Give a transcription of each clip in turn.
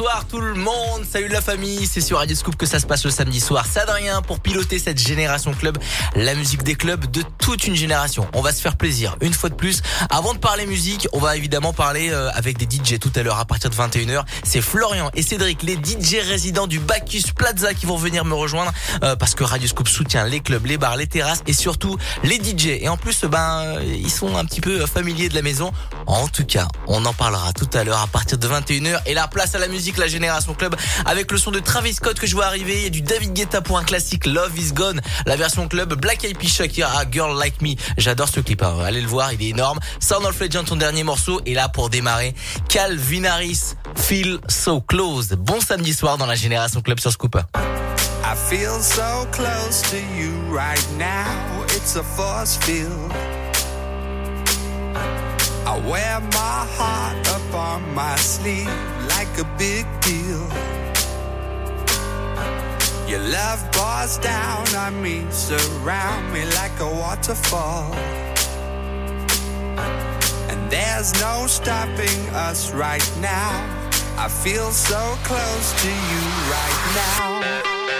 Bonsoir tout le monde, salut la famille, c'est sur Radio Scoop que ça se passe le samedi soir. C'est Adrien pour piloter cette Génération Club, la musique des clubs de toute une génération. On va se faire plaisir, une fois de plus. Avant de parler musique, on va évidemment parler euh, avec des DJ tout à l'heure à partir de 21h. C'est Florian et Cédric, les DJ résidents du Bacchus Plaza qui vont venir me rejoindre euh, parce que Radio Scoop soutient les clubs, les bars, les terrasses et surtout les DJ. Et en plus, ben ils sont un petit peu familiers de la maison. En tout cas, on en parlera tout à l'heure à partir de 21h. Et la place à la musique, la Génération Club, avec le son de Travis Scott que je vois arriver, et du David Guetta pour un classique Love Is Gone, la version club, Black Eyed Peas Shakira, Girl Like Me. J'adore ce clip, hein. allez le voir, il est énorme. Sound of Legend, ton dernier morceau, et là pour démarrer, Calvin Harris, Feel So Close. Bon samedi soir dans la Génération Club sur Scoop. I feel so close to you right now. It's a force field. I wear my heart up on my sleeve a big deal. Your love pours down on me, surround me like a waterfall. And there's no stopping us right now. I feel so close to you right now.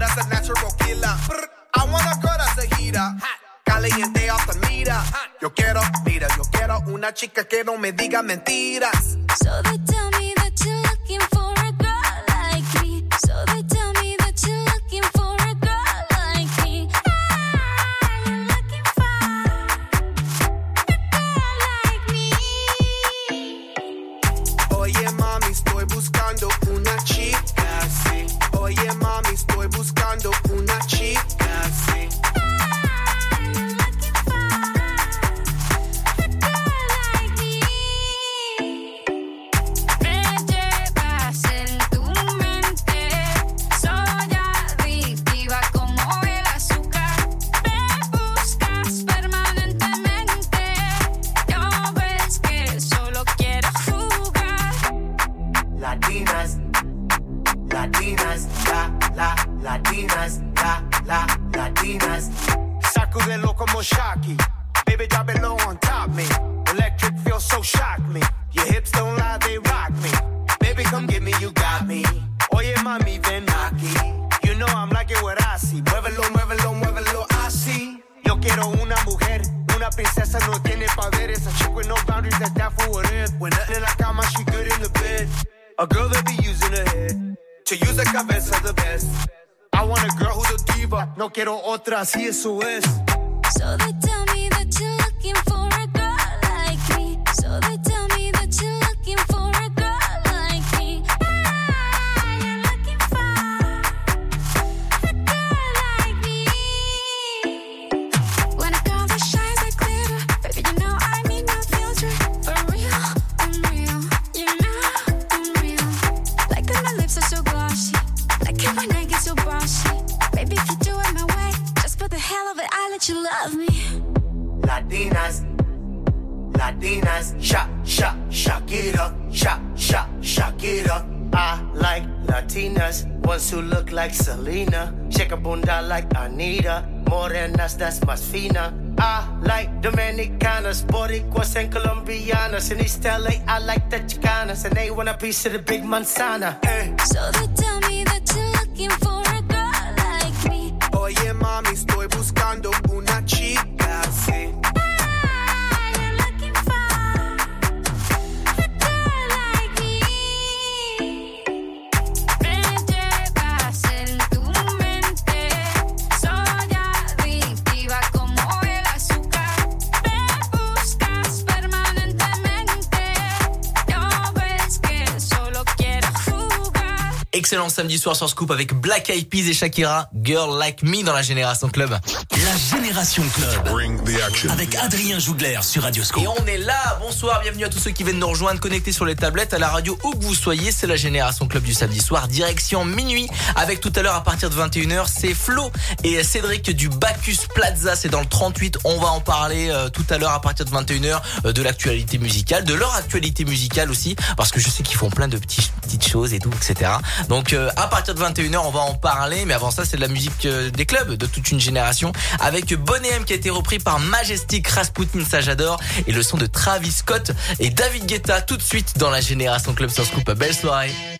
that's a natural killer. Brr, I wanna cut as a heater. Caliente hasta mira. Yo quiero, mira, yo quiero una chica que no me diga mentiras. So they tell me that you quiero otra, si eso es. piece of the big manzana. Hey. So samedi soir sur Scoop avec Black Eyed Peas et Shakira, Girl Like Me dans la Génération Club. La Génération Club. Bring the action. Avec Adrien Jougler sur Radio Scoop. Et on est là. Bonsoir, bienvenue à tous ceux qui viennent nous rejoindre, connectés sur les tablettes, à la radio, où que vous soyez. C'est la Génération Club du samedi soir, direction minuit. Avec tout à l'heure, à partir de 21h, c'est Flo et Cédric du Bacchus Plaza. C'est dans le 38. On va en parler euh, tout à l'heure à partir de 21h euh, de l'actualité musicale, de leur actualité musicale aussi, parce que je sais qu'ils font plein de petits et tout, etc. Donc euh, à partir de 21h, on va en parler. Mais avant ça, c'est de la musique euh, des clubs de toute une génération avec Bonnet M qui a été repris par Majestic Rasputin, ça j'adore, et le son de Travis Scott et David Guetta tout de suite dans la génération Club sans Scoop. Belle soirée.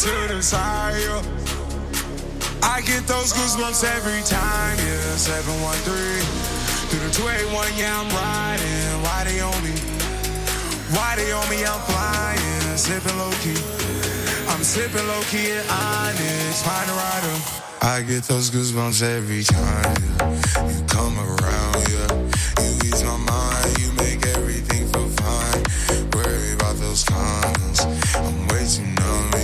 to the yeah. I get those goosebumps every time, yeah. 713 through the 281, yeah, I'm riding. Why they on me? Why they on me? I'm flying, sipping low key. I'm sipping low key at Onyx, find a rider. I get those goosebumps every time yeah. you come around, yeah. You ease my mind, you make everything feel fine. Worry about those comments, I'm way too numb,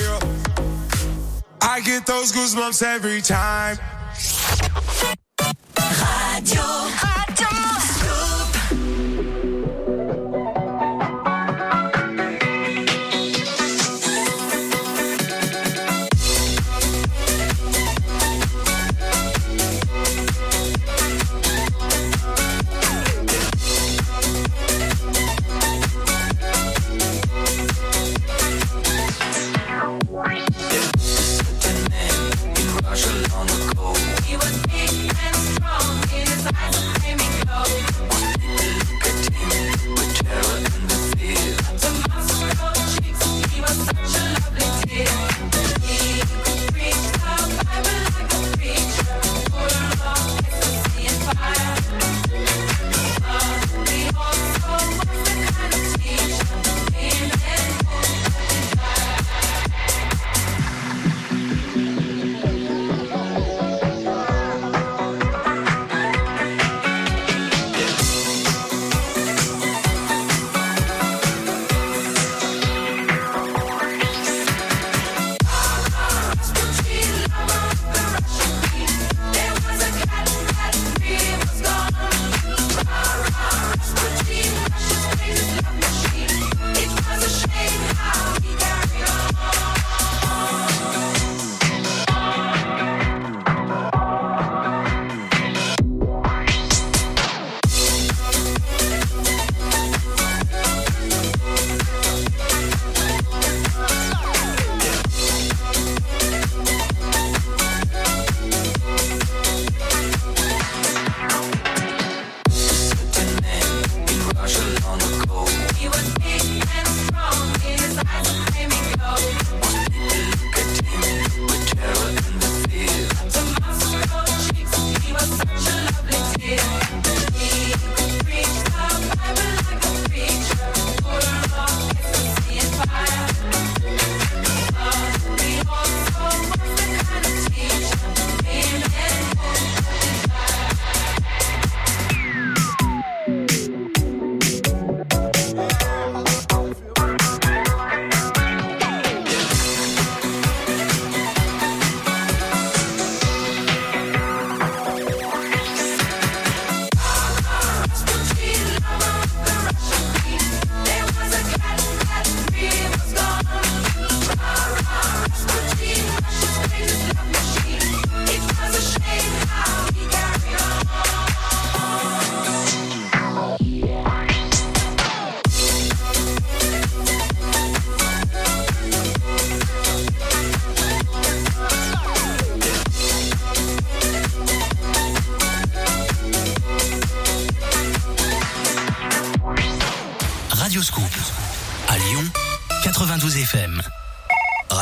Yeah. I get those goosebumps every time. Radio. Radio.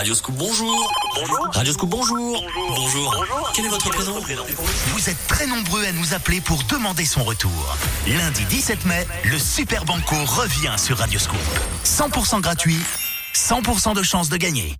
Radio Scoop, bonjour. Bonjour. Radio Scoop, bonjour. Bonjour. Quel est votre prénom Vous êtes très nombreux à nous appeler pour demander son retour. Lundi 17 mai, le Super Banco revient sur Radio Scoop. 100% gratuit, 100% de chances de gagner.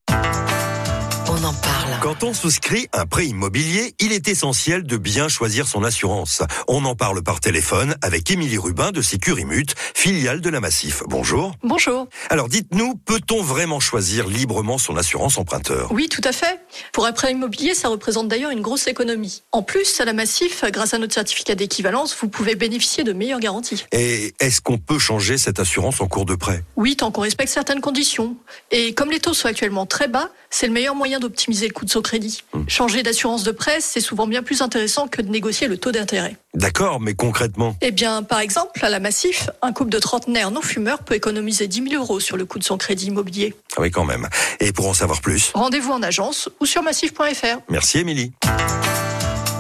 On en parle. Quand on souscrit un prêt immobilier, il est essentiel de bien choisir son assurance. On en parle par téléphone avec Émilie Rubin de Sécurimut, filiale de la Massif. Bonjour. Bonjour. Alors dites-nous, peut-on vraiment choisir librement son assurance emprunteur? Oui, tout à fait. Pour un prêt immobilier, ça représente d'ailleurs une grosse économie. En plus, à la Massif, grâce à notre certificat d'équivalence, vous pouvez bénéficier de meilleures garanties. Et est-ce qu'on peut changer cette assurance en cours de prêt? Oui, tant qu'on respecte certaines conditions. Et comme les taux sont actuellement très bas, c'est le meilleur moyen d'optimiser le coût de son crédit. Changer d'assurance de prêt, c'est souvent bien plus intéressant que de négocier le taux d'intérêt. D'accord, mais concrètement Eh bien, par exemple, à la Massif, un couple de trentenaires non-fumeurs peut économiser 10 000 euros sur le coût de son crédit immobilier. Ah Oui, quand même. Et pour en savoir plus Rendez-vous en agence ou sur massif.fr. Merci Émilie.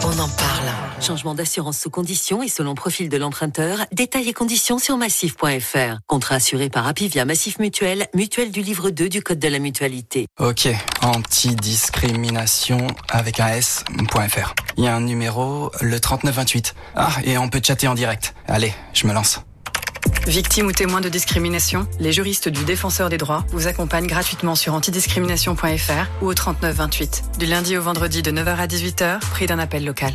On en parle. Changement d'assurance sous conditions et selon profil de l'emprunteur. Détails et conditions sur massif.fr. Contrat assuré par Apivia Massif Mutuel, mutuelle du livre 2 du Code de la mutualité. Ok, antidiscrimination avec un S.fr. Il y a un numéro, le 3928. Ah, et on peut chatter en direct. Allez, je me lance. Victime ou témoin de discrimination, les juristes du Défenseur des droits vous accompagnent gratuitement sur antidiscrimination.fr ou au 3928. Du lundi au vendredi de 9h à 18h, prix d'un appel local.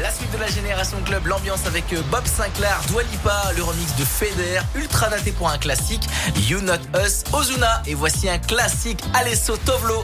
La suite de la Génération Club, l'ambiance avec euh, Bob Sinclair, Dua Lipa, le remix de Feder, ultra daté pour un classique, You Not Us, Ozuna, et voici un classique, Alesso Tovlo.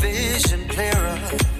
vision clearer.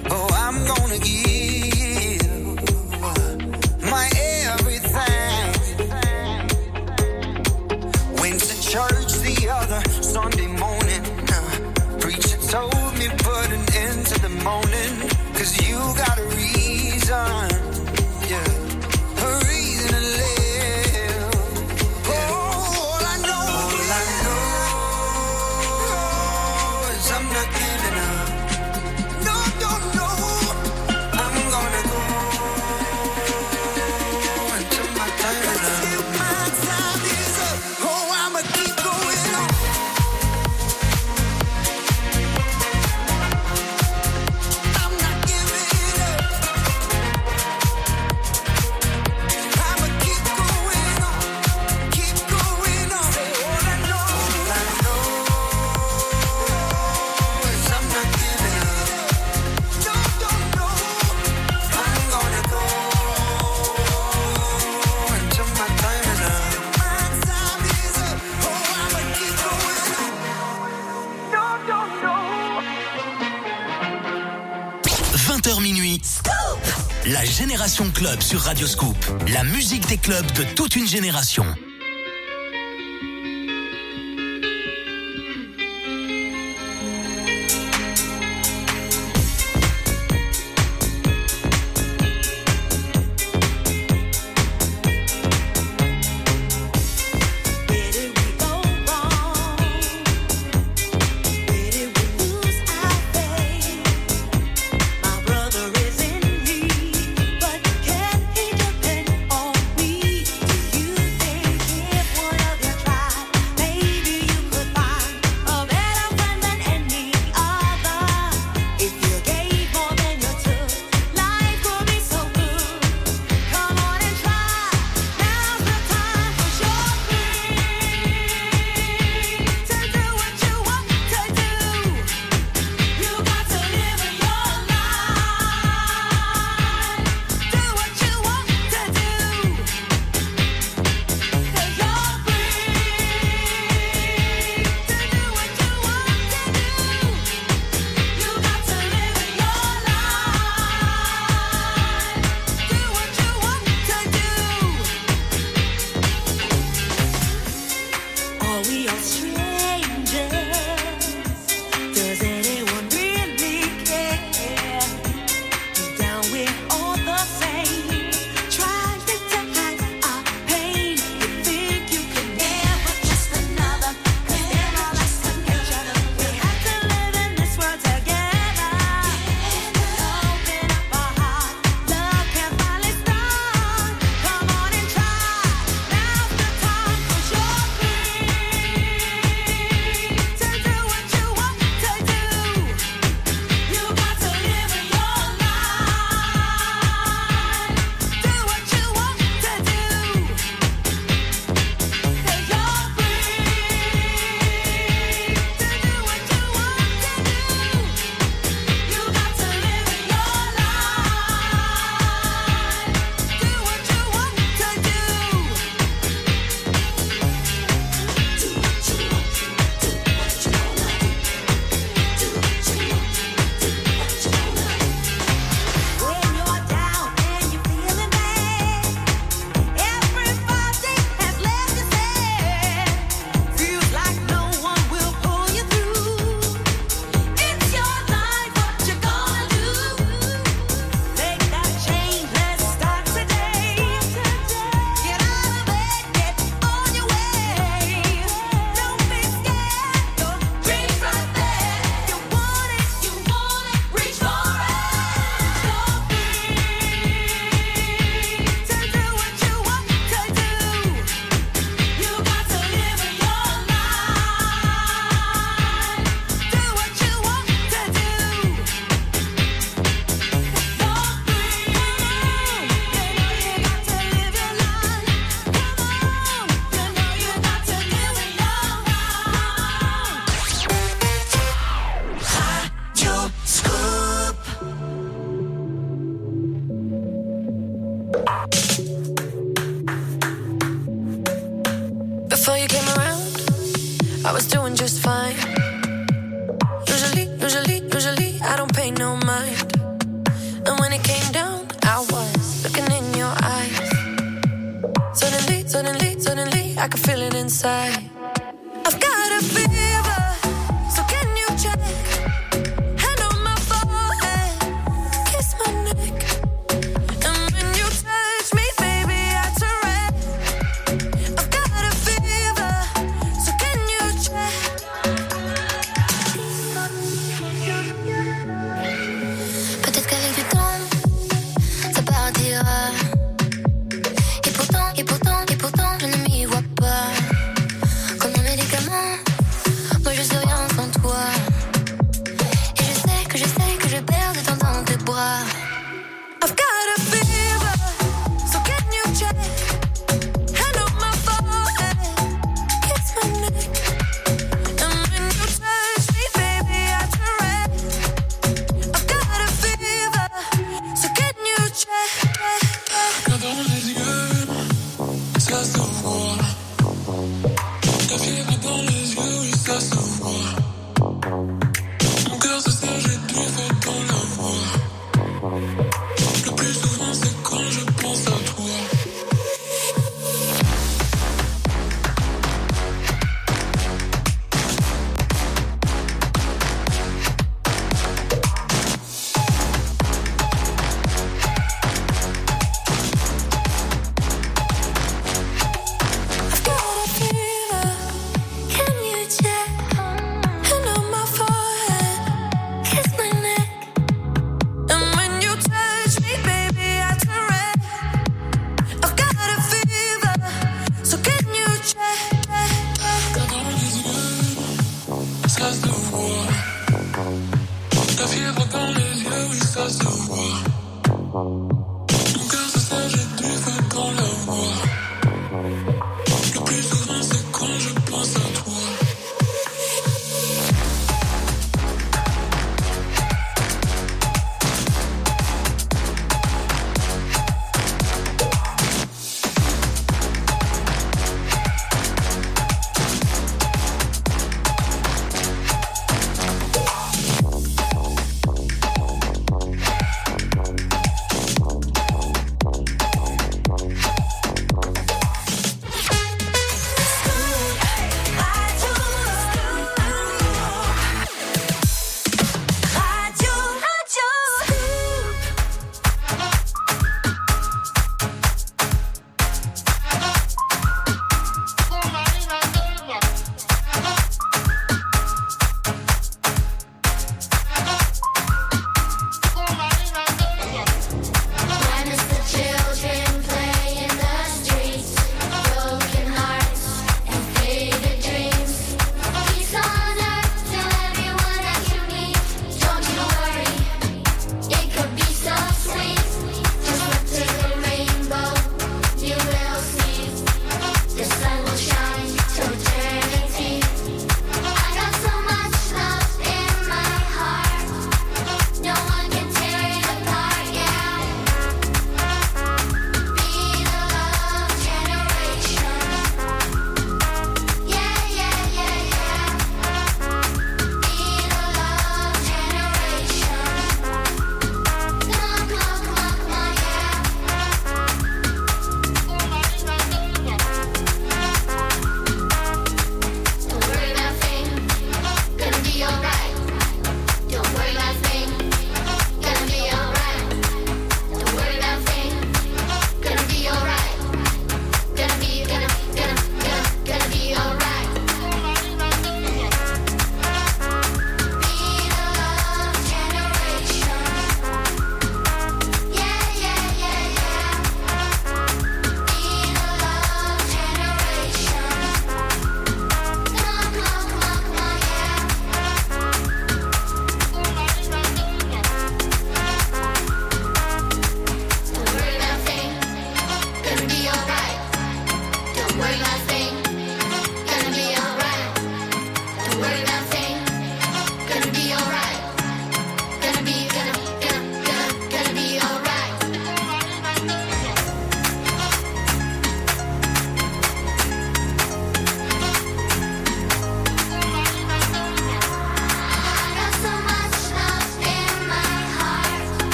sur Radioscoop, la musique des clubs de toute une génération.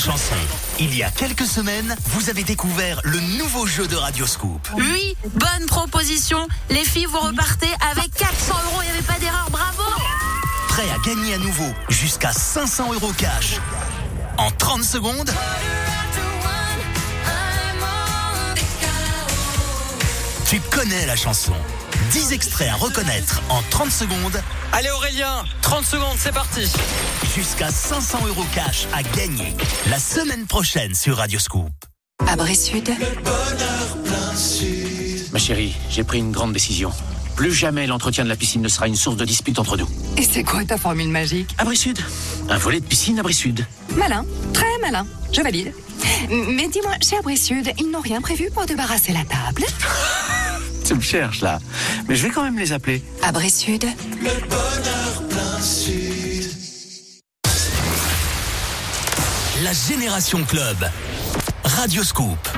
Chanson. Il y a quelques semaines, vous avez découvert le nouveau jeu de Radio Scoop. Oui, bonne proposition. Les filles, vous repartez avec 400 euros. Il n'y avait pas d'erreur. Bravo. Prêt à gagner à nouveau jusqu'à 500 euros cash. En 30 secondes, tu connais la chanson. 10 extraits à reconnaître en 30 secondes. Allez Aurélien, 30 secondes, c'est parti. Jusqu'à 500 euros cash à gagner la semaine prochaine sur Radio Scoop. Abri Sud. Ma chérie, j'ai pris une grande décision. Plus jamais l'entretien de la piscine ne sera une source de dispute entre nous. Et c'est quoi ta formule magique? Abri Sud. Un volet de piscine Abri Sud. Malin, très malin. Je valide. Mais dis-moi, chez Abri Sud, ils n'ont rien prévu pour débarrasser la table? Tu me cherches là. Mais je vais quand même les appeler. Abri Sud. La Génération Club. Radio Scoop.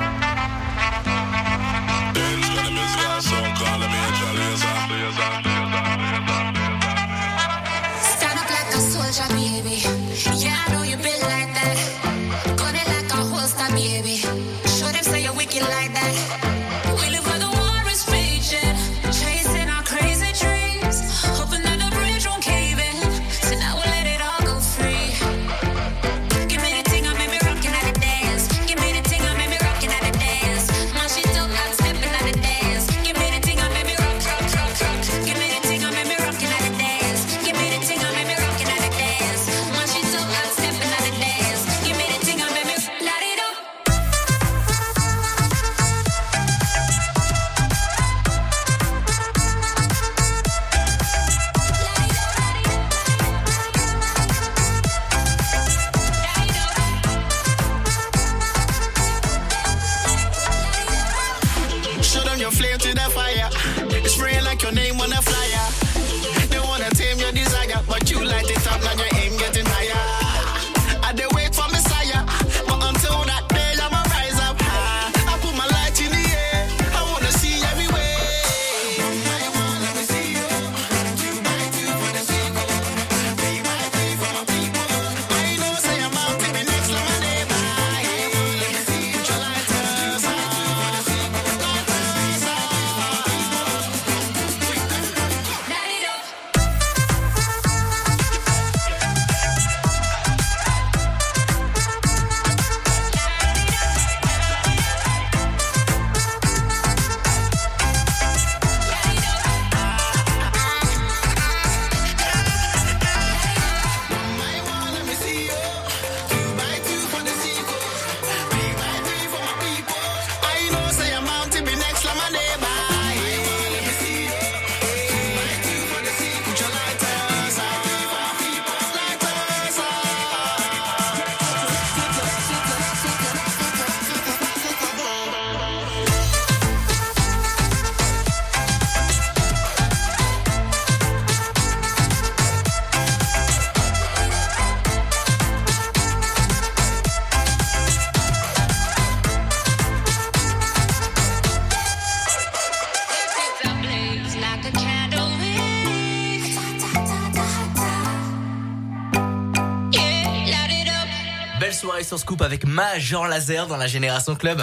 Avec Major Laser dans la Génération Club.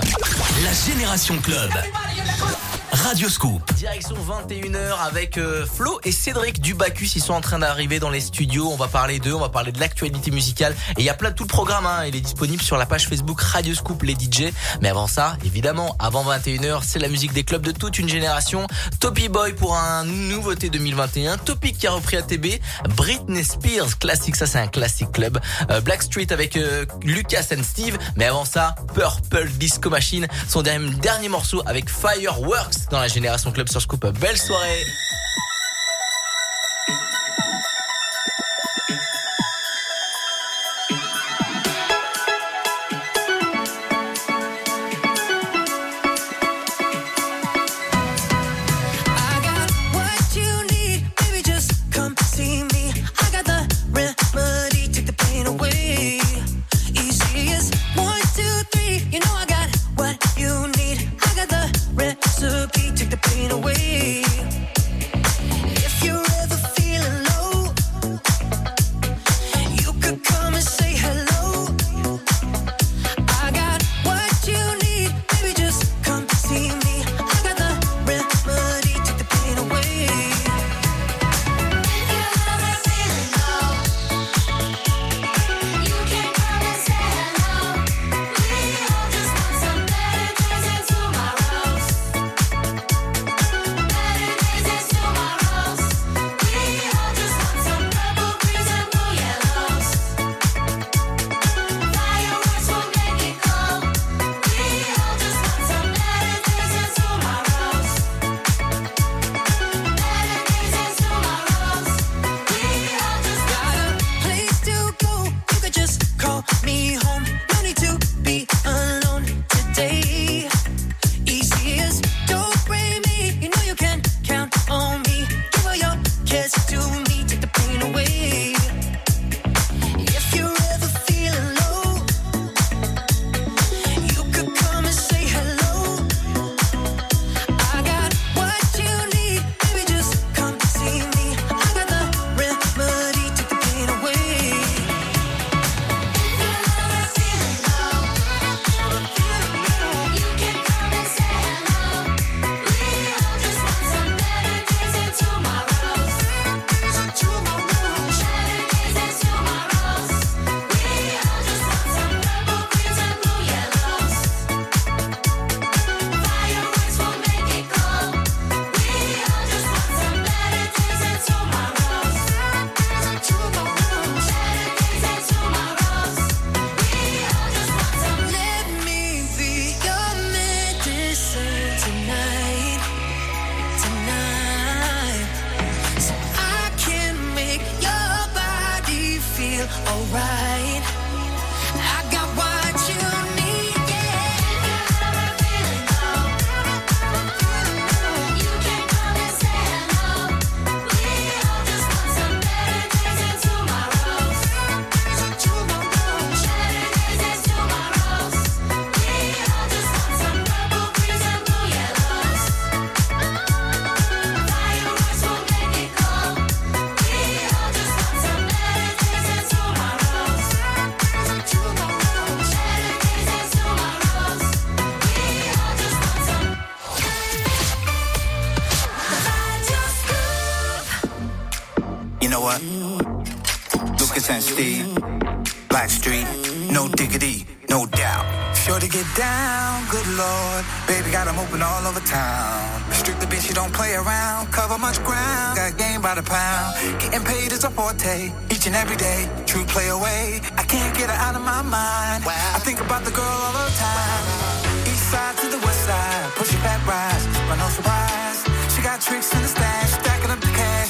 La Génération Club. Radio Scoop. Direction 21h avec euh, Flo et Cédric du Bacchus. Ils sont en train d'arriver dans les studios. On va parler d'eux, on va parler de l'actualité musicale. Et il y a plein de tout le programme. Hein. Il est disponible sur la page Facebook Radio Scoop les DJ. Mais avant ça, évidemment, avant 21h, c'est la musique des clubs de toute une génération. Toppy Boy pour un nouveauté 2021. Topic qui a repris ATB. Britney Spears, classique. Ça, c'est un classique club. Euh, Blackstreet avec euh, Lucas and Steve. Mais avant ça, Purple Disco Machine. Son dernier, dernier morceau avec Fireworks la Génération Club sur Scoop. Belle soirée. down, good lord. Baby got 'em open all over town. Strictly bitch, she don't play around. Cover much ground, got game by the pound. Getting paid is a forte, each and every day. True play away, I can't get her out of my mind. Wow. I think about the girl all the time. East side to the west side, push it back, rise. But no surprise, she got tricks in the stash, stacking up the cash.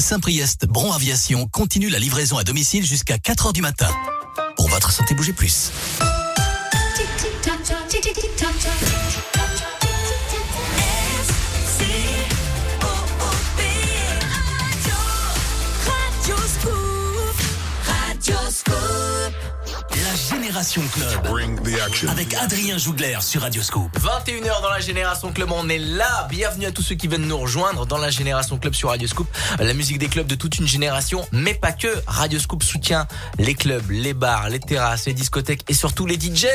Saint-Priest Bron Aviation continue la livraison à domicile jusqu'à 4h du matin. Pour votre santé, bougez plus. Génération Club. Avec Adrien Jougler sur Radioscope. 21h dans la Génération Club, on est là. Bienvenue à tous ceux qui viennent nous rejoindre dans la Génération Club sur Radio Scoop. La musique des clubs de toute une génération, mais pas que. Radio Scoop soutient les clubs, les bars, les terrasses, les discothèques et surtout les DJ.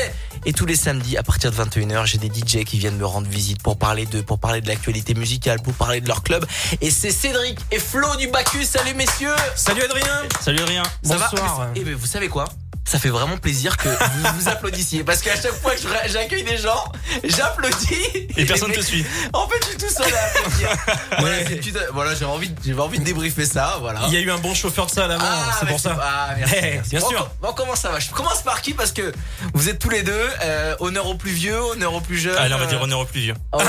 Et tous les samedis à partir de 21h, j'ai des DJ qui viennent me rendre visite pour parler d'eux, pour parler de l'actualité musicale, pour parler de leur club. Et c'est Cédric et Flo du Bacchus. Salut messieurs. Salut Adrien. Salut Adrien. Ça va Bonsoir. Et ben vous savez quoi? Ça fait vraiment plaisir que vous vous applaudissiez parce qu'à chaque fois que j'accueille des gens, j'applaudis Et personne les te suit. En fait, je suis tout seul à applaudir. voilà, petite- voilà, j'avais envie, envie de débriefer ça, voilà. Il y a eu un bon chauffeur de salle avant, Ah, c'est pour ça. Ah, merci, Eh, merci. bien Bon, sûr. Bon, comment ça va? Je commence par qui? Parce que vous êtes tous les deux euh, honneur au plus vieux, honneur au plus jeune. Allez, on va euh, dire honneur au plus vieux.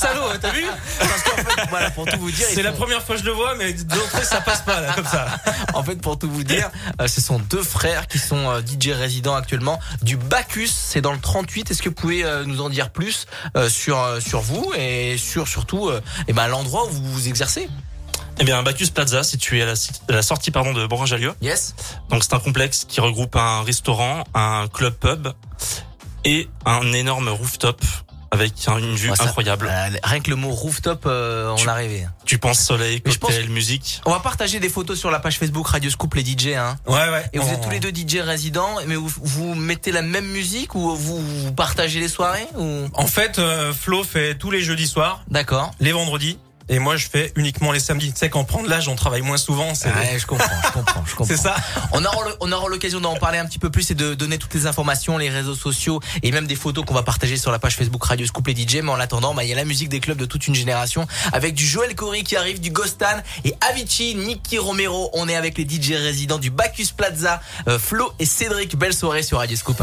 Salaud, t'as vu? Parce qu'en fait, voilà, pour tout vous dire, C'est la première fois que je le vois, mais d'entrée, ça passe pas, là, comme ça. En fait, pour tout vous dire, euh, ce sont deux frères qui sont euh, DJ résidents actuellement du Bacchus. C'est dans le 38. Est-ce que vous pouvez euh, nous en dire plus euh, sur sur vous et sur surtout eh ben l'endroit où vous vous exercez? Eh bien, Bacchus Plaza, situé à la, à la sortie pardon, de Bourgoin-Jallieu. Yes. Donc, c'est un complexe qui regroupe un restaurant, un club pub et un énorme rooftop avec un- une vue Ouais, ça- incroyable. euh, rien que le mot rooftop, euh, on arrivé. Tu penses soleil, cocktail, musique. On va partager des photos sur la page Facebook Radio Scoop les DJ. Hein. Ouais, ouais. Et vous On- êtes tous les deux DJ résidents, mais vous, vous mettez la même musique ou vous, vous partagez les soirées ou? En fait, euh, Flo fait tous les jeudis soirs. D'accord. Les vendredis. Et moi, je fais uniquement les samedis. Tu sais, quand on prend de l'âge, on travaille moins souvent. C'est Ouais, je comprends, je comprends, je comprends. C'est ça. On aura, le- on aura l'occasion d'en parler un petit peu plus et de donner toutes les informations, les réseaux sociaux et même des photos qu'on va partager sur la page Facebook Radio Scoop les DJ. Mais en attendant, bah, il y a la musique des clubs de toute une génération avec du Joël Corey qui arrive, du Ghostan et Avicii, Nicky Romero. On est avec les DJ résidents du Bacchus Plaza, euh, Flo et Cédric. Belle soirée sur Radio Scoop.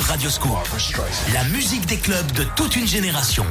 Radio Scoop. La musique des clubs de toute une génération.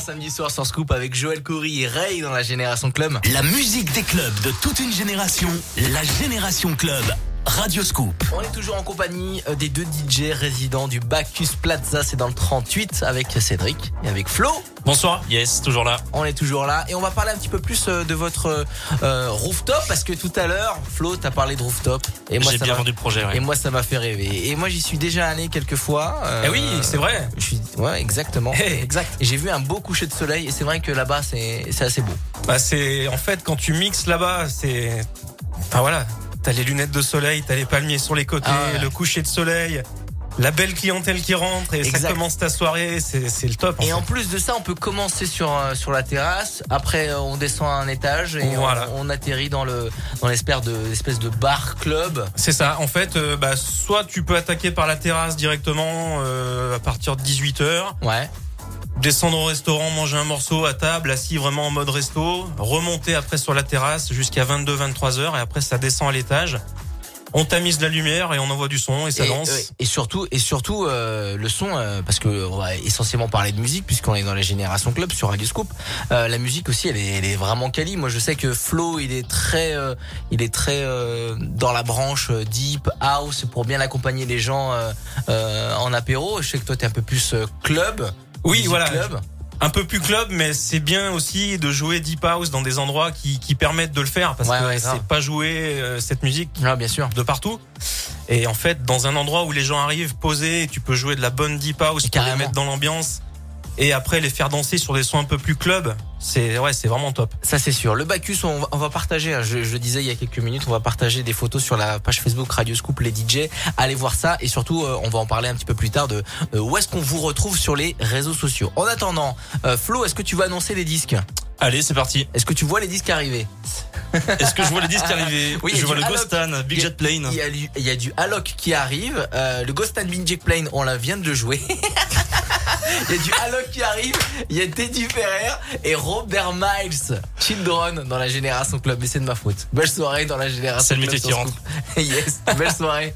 Samedi soir sur Scoop avec Joël Coury et Ray dans la Génération Club. La musique des clubs de toute une génération, la Génération Club. Radio Scoop. On est toujours en compagnie euh, des deux DJ résidents du Bacchus Plaza, c'est dans le 38 avec Cédric et avec Flo. Bonsoir, yes, toujours là. On est toujours là et on va parler un petit peu plus euh, de votre euh, rooftop parce que tout à l'heure, Flo, t'as parlé de rooftop et moi J'ai bien vendu le projet, ouais. Et moi ça m'a fait rêver. Et moi j'y suis déjà allé quelques fois. euh, Eh oui, c'est vrai. Je suis ouais, exactement. exact. Et j'ai vu un beau coucher de soleil et c'est vrai que là-bas c'est c'est assez beau. Bah c'est en fait quand tu mixes là-bas, c'est enfin voilà, t'as les lunettes de soleil, t'as les palmiers sur les côtés, Ah ouais. le coucher de soleil, la belle clientèle qui rentre et ça commence ta soirée, c'est le top. en Et fait. en plus de ça, on peut commencer sur euh, sur la terrasse. Après, euh, on descend à un étage et on- Voilà. on, atterrit dans le dans l'espèce de l'espèce de bar club. C'est ça. En fait, euh, bah, soit tu peux attaquer par la terrasse directement euh, à partir de 18 h Ouais. Descendre au restaurant, manger un morceau à table, assis vraiment en mode resto, remonter après sur la terrasse jusqu'à 22-23 heures et après ça descend à l'étage. On tamise la lumière et on envoie du son et ça et, euh, et surtout et surtout euh, le son euh, parce que on va essentiellement parler de musique puisqu'on est dans les générations club sur Radio Scoop. Euh, la musique aussi elle est, elle est vraiment quali. Moi je sais que Flo il est très euh, il est très euh, dans la branche deep house pour bien accompagner les gens euh, euh, en apéro. Je sais que toi t'es un peu plus club. Oui, voilà. Club. Un peu plus club, mais c'est bien aussi de jouer deep house dans des endroits qui, qui permettent de le faire parce Ouais, que ouais, c'est pas jouer euh, cette musique Ah, bien sûr. de partout. Et en fait, dans un endroit où les gens arrivent posés, tu peux jouer de la bonne deep house pour les mettre dans l'ambiance et après les faire danser sur des sons un peu plus club. C'est ouais, c'est vraiment top. Ça c'est sûr. Le Bacchus, on va, partager. hein, je, je disais il y a quelques minutes, on va partager des photos sur la page Facebook Radio Scoop les DJ. Allez voir ça et surtout, euh, on va en parler un petit peu plus tard de euh, où est-ce qu'on vous retrouve sur les réseaux sociaux. En attendant, euh, Flo, est-ce que tu vas annoncer les disques? Allez, c'est parti. Est-ce que tu vois les disques arriver Est-ce que je vois les disques arriver Oui, Je vois le Alok. Ghostan, Big Jet Plane. Il y a, du- il y a du Alok qui arrive. Euh, le Ghost and Big Jet Plane, on la vient de le jouer. Il y a du Alok qui arrive, il y a Teddy Ferrer et Robert Miles, Children dans la Génération Club. Mais c'est de ma faute. Belle soirée dans la Génération C'est le Club. métier qui rentre. Yes, belle soirée.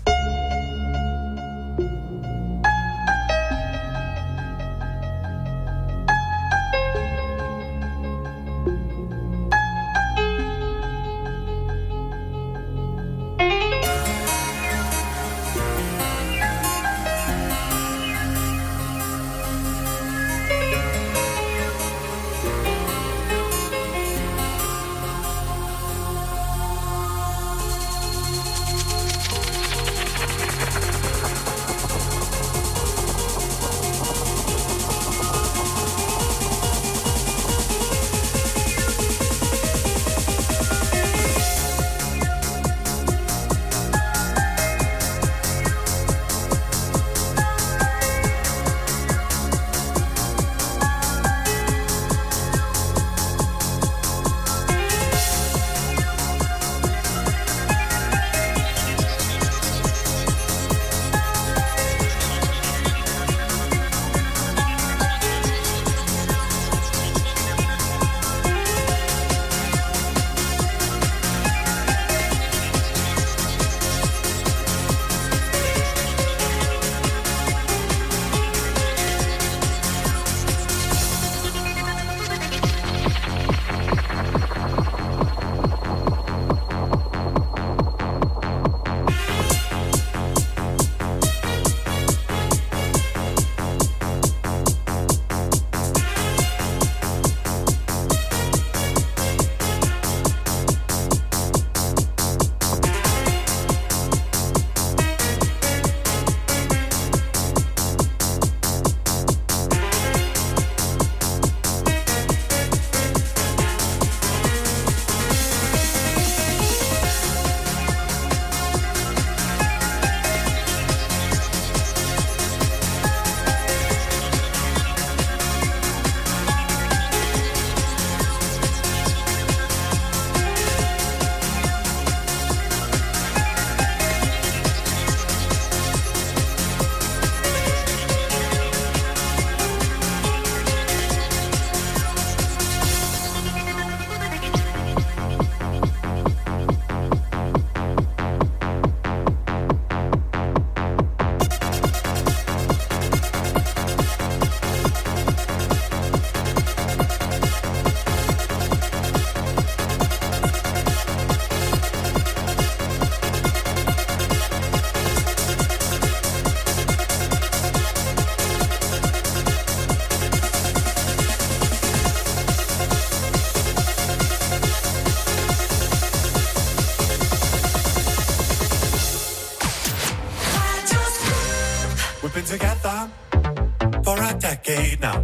For a decade now.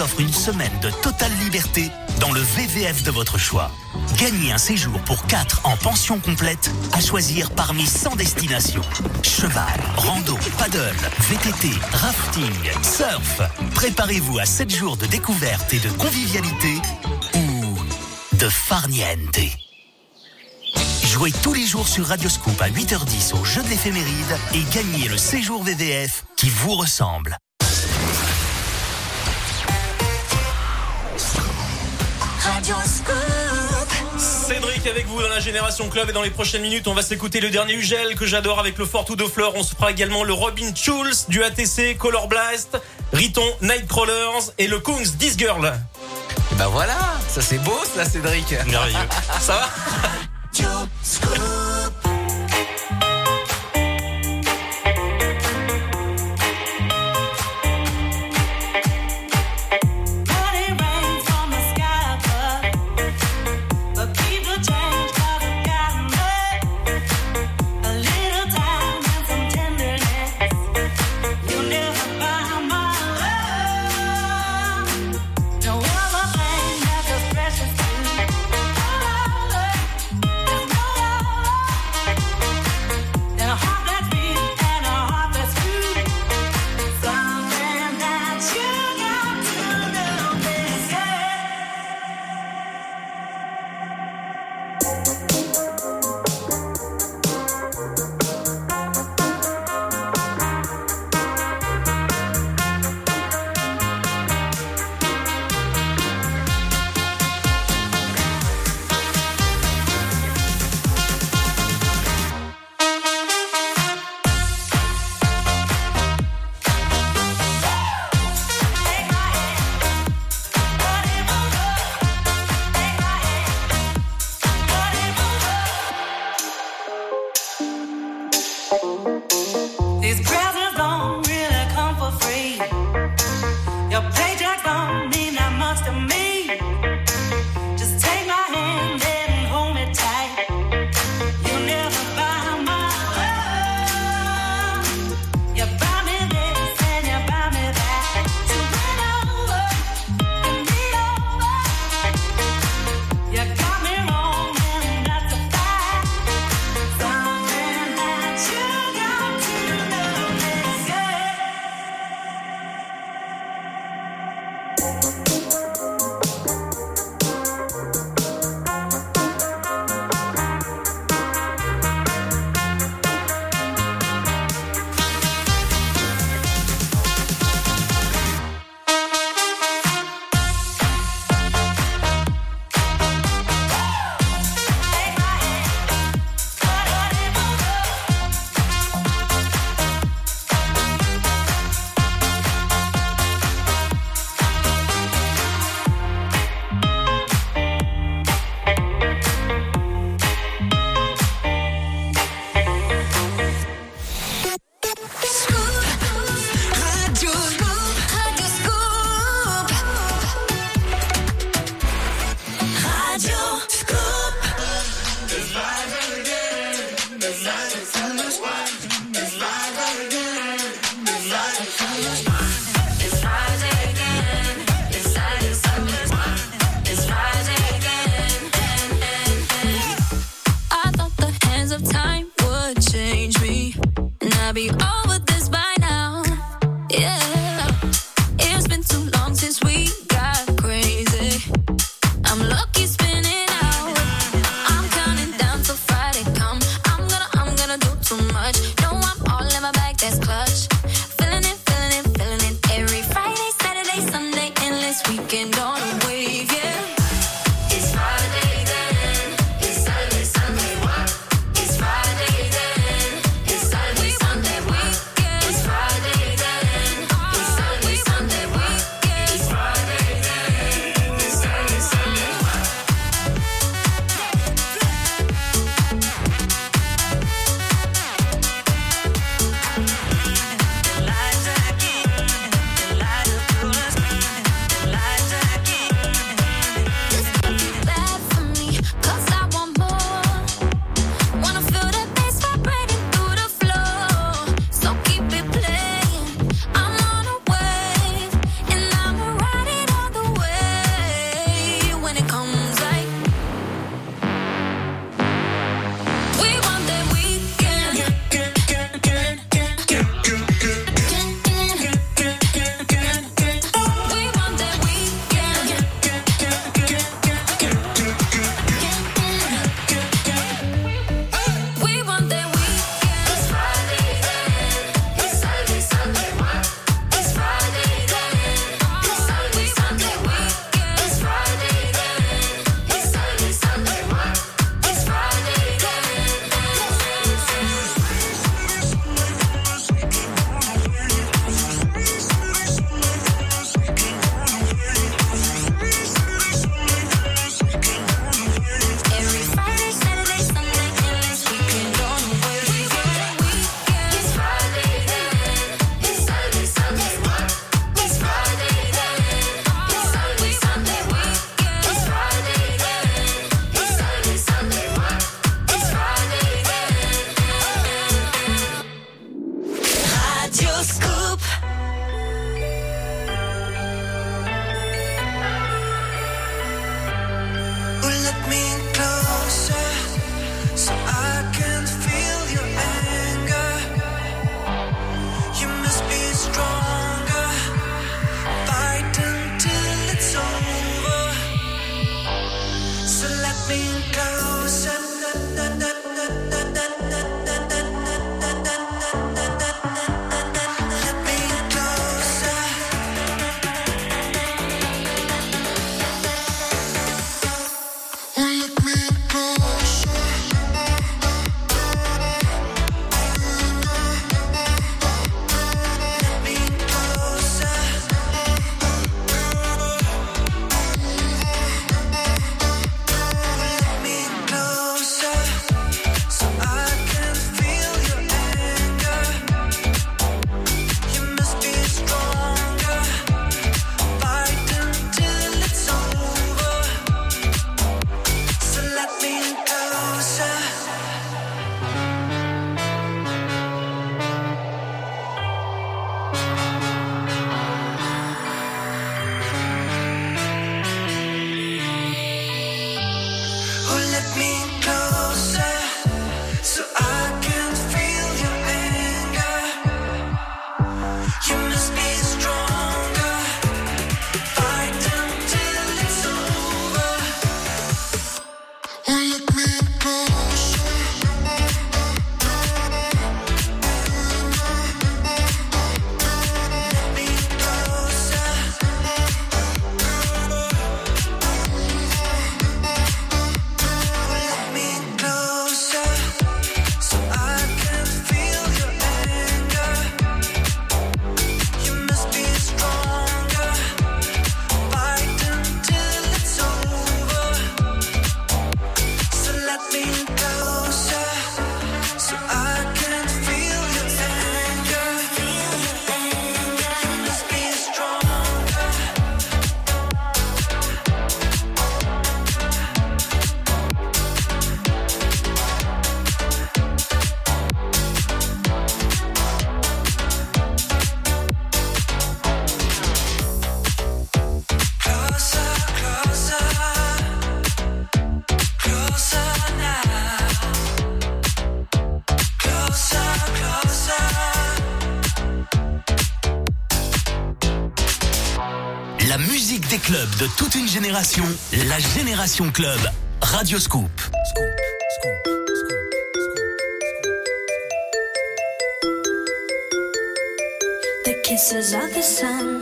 Offre une semaine de totale liberté dans le VVF de votre choix. Gagnez un séjour pour 4 en pension complète à choisir parmi 100 destinations. Cheval, rando, paddle, VTT, rafting, surf. Préparez-vous à 7 jours de découverte et de convivialité ou de farniente. Jouez tous les jours sur Radioscoop à 8h10 au jeu de l'éphéméride et gagnez le séjour VVF qui vous ressemble. Cédric avec vous dans la Génération Club et dans les prochaines minutes on va s'écouter le dernier Ugel que j'adore avec le Fort de Fleur. On se fera également le Robin Schulz du ATC, Color Blast, Riton, Nightcrawlers et le Kungs This Girl. Et bah voilà, ça c'est beau ça Cédric. Merveilleux. ça va génération, la génération club. Radio Scoop. Scoop, Scoop. Kisses of the sun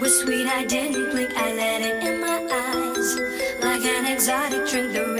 were sweet. I didn't blink. I let it in my eyes like an exotic drink. The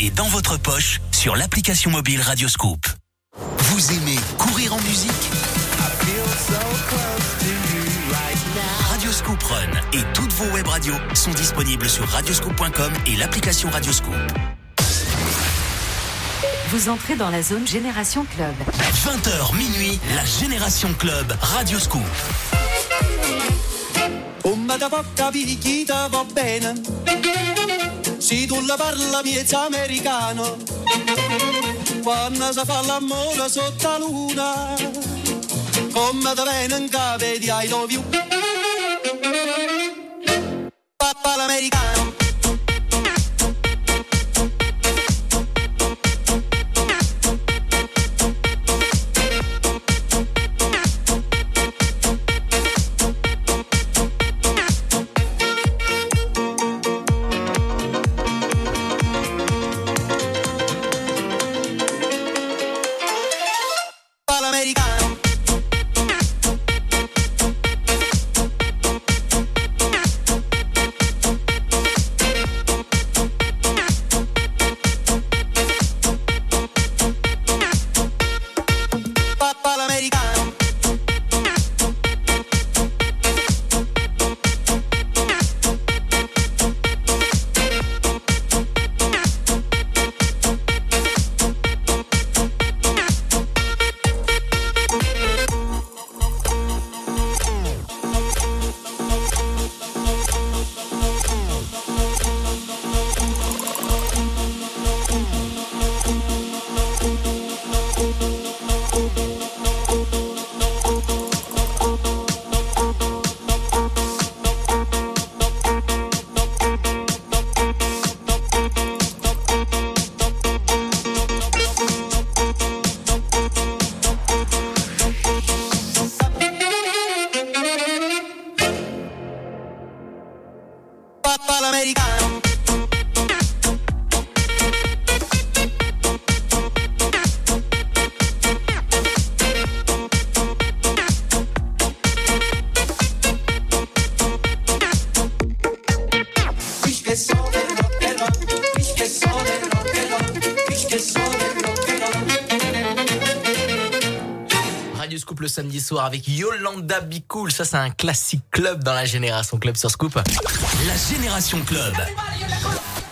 Et dans votre poche sur l'application mobile Radioscoop. Vous aimez courir en musique? Radioscoop Run et toutes vos web radios sont disponibles sur radioscoop.com et l'application Radioscoop. Vous entrez dans la zone Génération Club. 20h minuit, la Génération Club Radioscoop. Come da poca picchita va bene Se tu la parla miezza americano Quando si fa l'amore sotto la luna Come da bene in cave di I love you Papà l'americano soir avec Yolanda Be Cool. Ça, c'est un classique club dans la Génération Club sur Scoop. La Génération Club.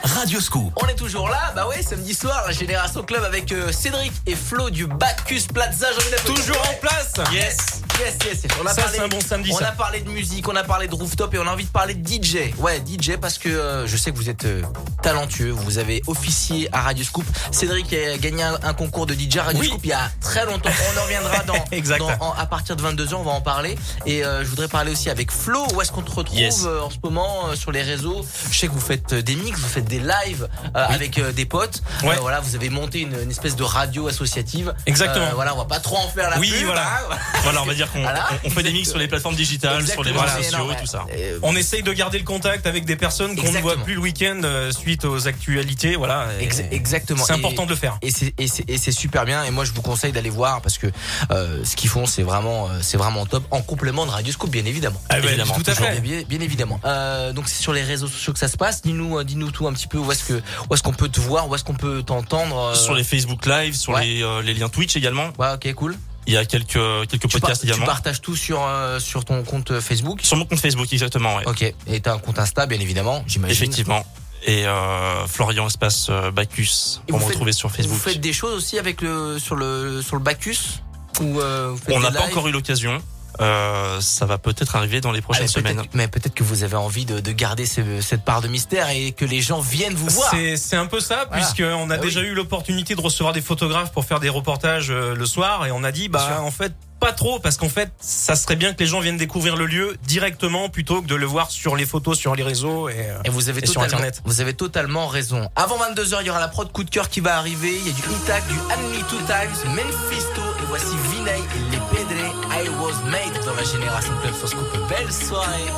Radioscoop. On est toujours là, bah ouais, samedi soir, la Génération Club avec euh, Cédric et Flo du Bacchus Plaza. J'ai envie d'applaudir. Toujours en place Yes Yes, yes, yes. On a Ça, parlé, c'est un bon samedi, On ça. a parlé de musique, on a parlé de rooftop et on a envie de parler de DJ. Ouais, DJ parce que euh, je sais que vous êtes euh, talentueux. Vous avez officié à Radio Scoop. Cédric a gagné un, un concours de DJ à Radio Oui. Scoop il y a très longtemps. On en reviendra dans, dans- en- à partir de 22 ans, on va en parler. Et euh, je voudrais parler aussi avec Flo. Où est-ce qu'on te retrouve Yes. euh, en ce moment euh, sur les réseaux? Je sais que vous faites des mix, vous faites des lives avec des potes. Ouais. Voilà, vous avez monté une, une espèce de radio associative. Exactement. Voilà, on va pas trop en faire la Oui, pub, voilà. hein. Voilà, on va dire qu'on Voilà. on- on fait des mix sur les plateformes digitales, sur les réseaux sociaux et tout ça. Euh, On essaye de garder le contact avec des personnes qu'on ne voit plus le week-end euh, suite aux actualités. Voilà. Ex- exactement. C'est Et- important de le faire. Et c'est super bien. Et moi, je vous conseille d'aller voir parce que euh, ce qu'ils font, c'est vraiment euh, c'est vraiment top. En complément de Radio Scoop, bien évidemment. Ah bah, évidemment, tout à fait. Bien, bien évidemment. Euh, donc c'est sur les réseaux sociaux que ça se passe. Dis-nous, euh, dis-nous tout un petit peu. Où est-ce que où est-ce qu'on peut te voir, où est-ce qu'on peut t'entendre. euh, Sur les Facebook Live, sur ouais. les, euh, les liens Twitch également. Ouais, ok, cool. Il y a quelques, quelques Tu, par- podcasts tu également. partages tout sur euh, sur ton compte Facebook? Sur mon compte Facebook, exactement, ouais. Ok. Et t'as un compte Insta, bien évidemment, j'imagine. Effectivement. Et euh, Florian Espace euh, Bacchus pour me retrouver sur Facebook. Vous faites des choses aussi avec le sur le sur le Bacchus? Ou euh, vous faites On n'a pas encore eu l'occasion. Euh, ça va peut-être arriver dans les prochaines Allez, semaines. Mais peut-être que vous avez envie de, de garder ce- cette part de mystère et que les gens viennent vous voir. C'est c'est un peu ça, Voilà. puisqu'on a Ah oui. déjà eu l'opportunité de recevoir des photographes pour faire des reportages euh, le soir, et on a dit, bah en fait, pas trop, parce qu'en fait, ça serait bien que les gens viennent découvrir le lieu directement plutôt que de le voir sur les photos, sur les réseaux et, euh, Et vous avez et sur Internet. vous avez totalement raison. Avant 22h, il y aura la prod coup de cœur qui va arriver. Il y a du Intact, du Enemy Two Times, Mephisto et voici Vinay made dans la génération club sur. Belle soirée.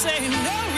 Say no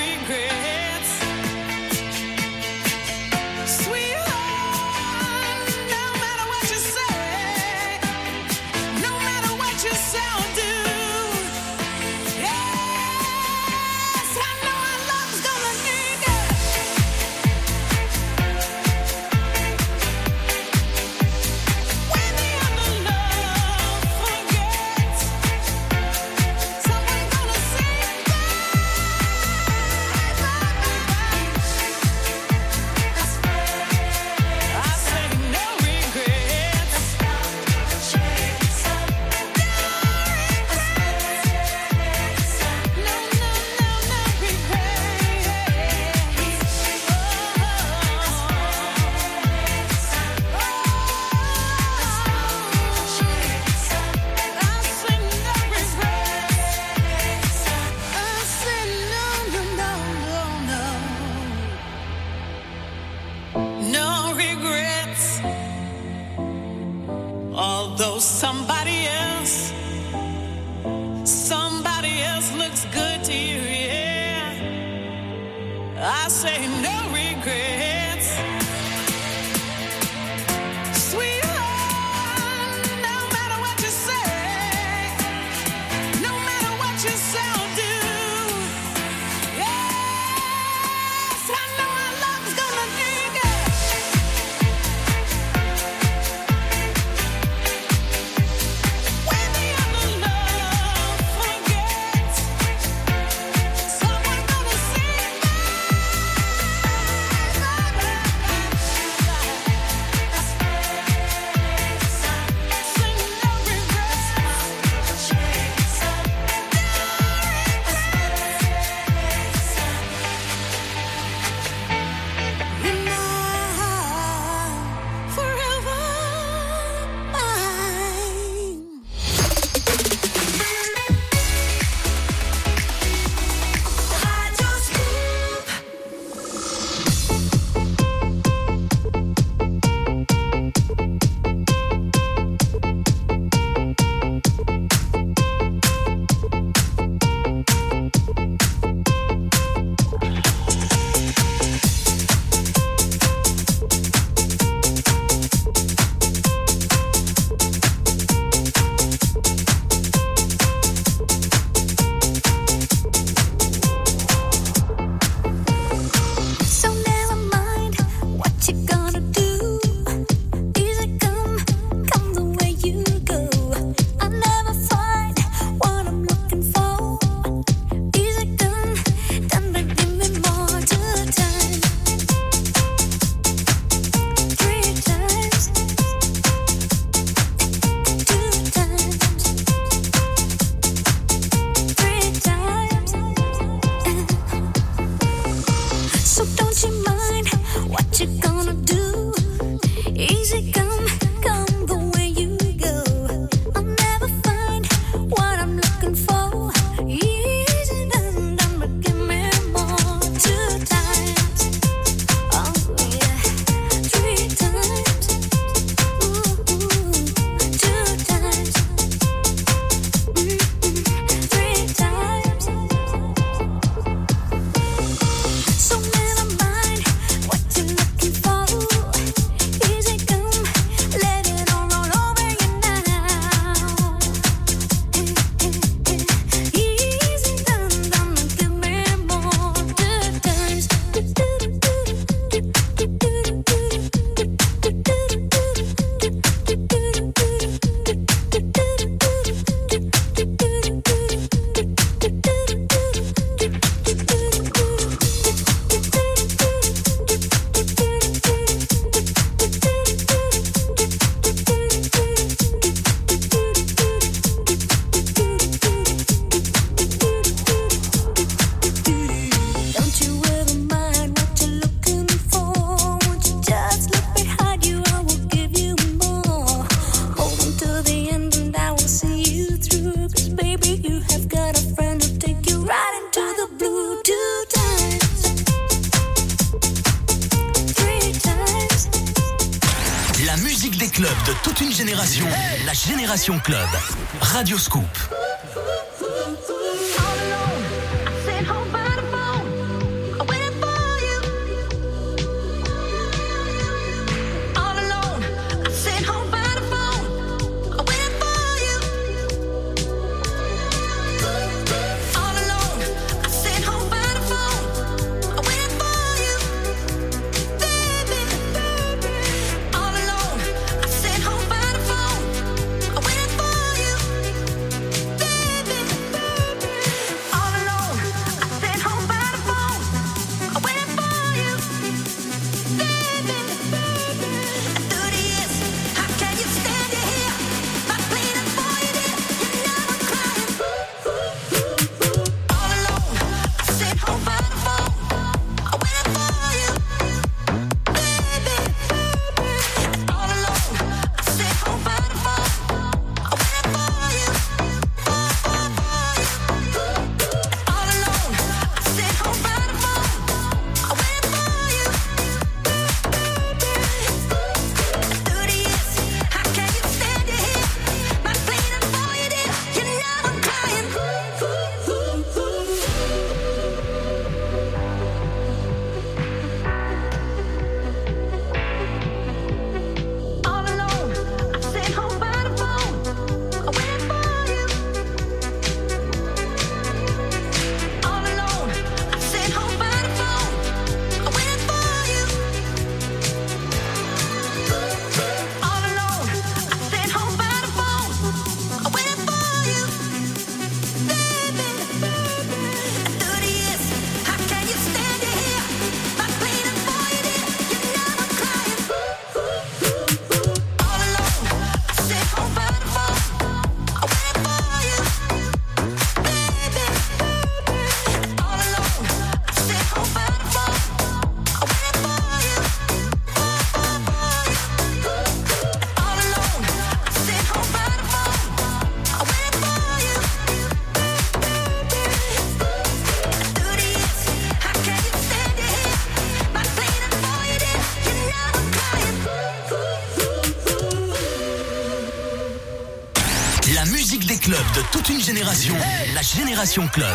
la Génération Club.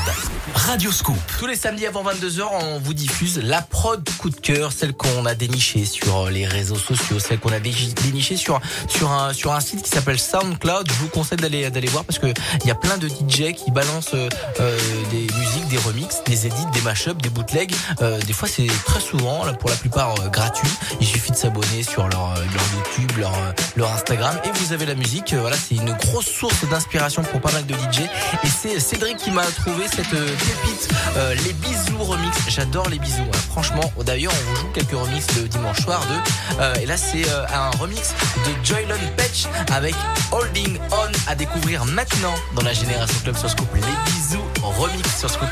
Radio Scoop. Tous les samedis avant 22h, on vous diffuse la prod coup de cœur, celle qu'on a dénichée sur les réseaux sociaux, celle qu'on a dé- dénichée sur sur un sur un site qui s'appelle SoundCloud. Je vous conseille d'aller d'aller voir parce que il y a plein de DJ qui balancent euh, euh, des musiques, des remixes, des edits, des mashups, des bootlegs. Euh, des fois, c'est très souvent, pour la plupart euh, gratuit. Il suffit de s'abonner sur leur euh, leur YouTube, leur euh, leur Instagram et vous avez la musique. Euh, Voilà, c'est une grosse source d'inspiration pour pas mal de DJ. Et c'est Cédric qui m'a trouvé cette euh, pépite, euh, les bisous remix. J'adore les bisous. hein. Franchement, d'ailleurs, on vous joue quelques remixes le dimanche soir de. euh, et là, c'est euh, un remix de Joylon Patch avec Holding On à découvrir maintenant dans la Génération Club sur Scoop. Les bisous remix sur Scoop.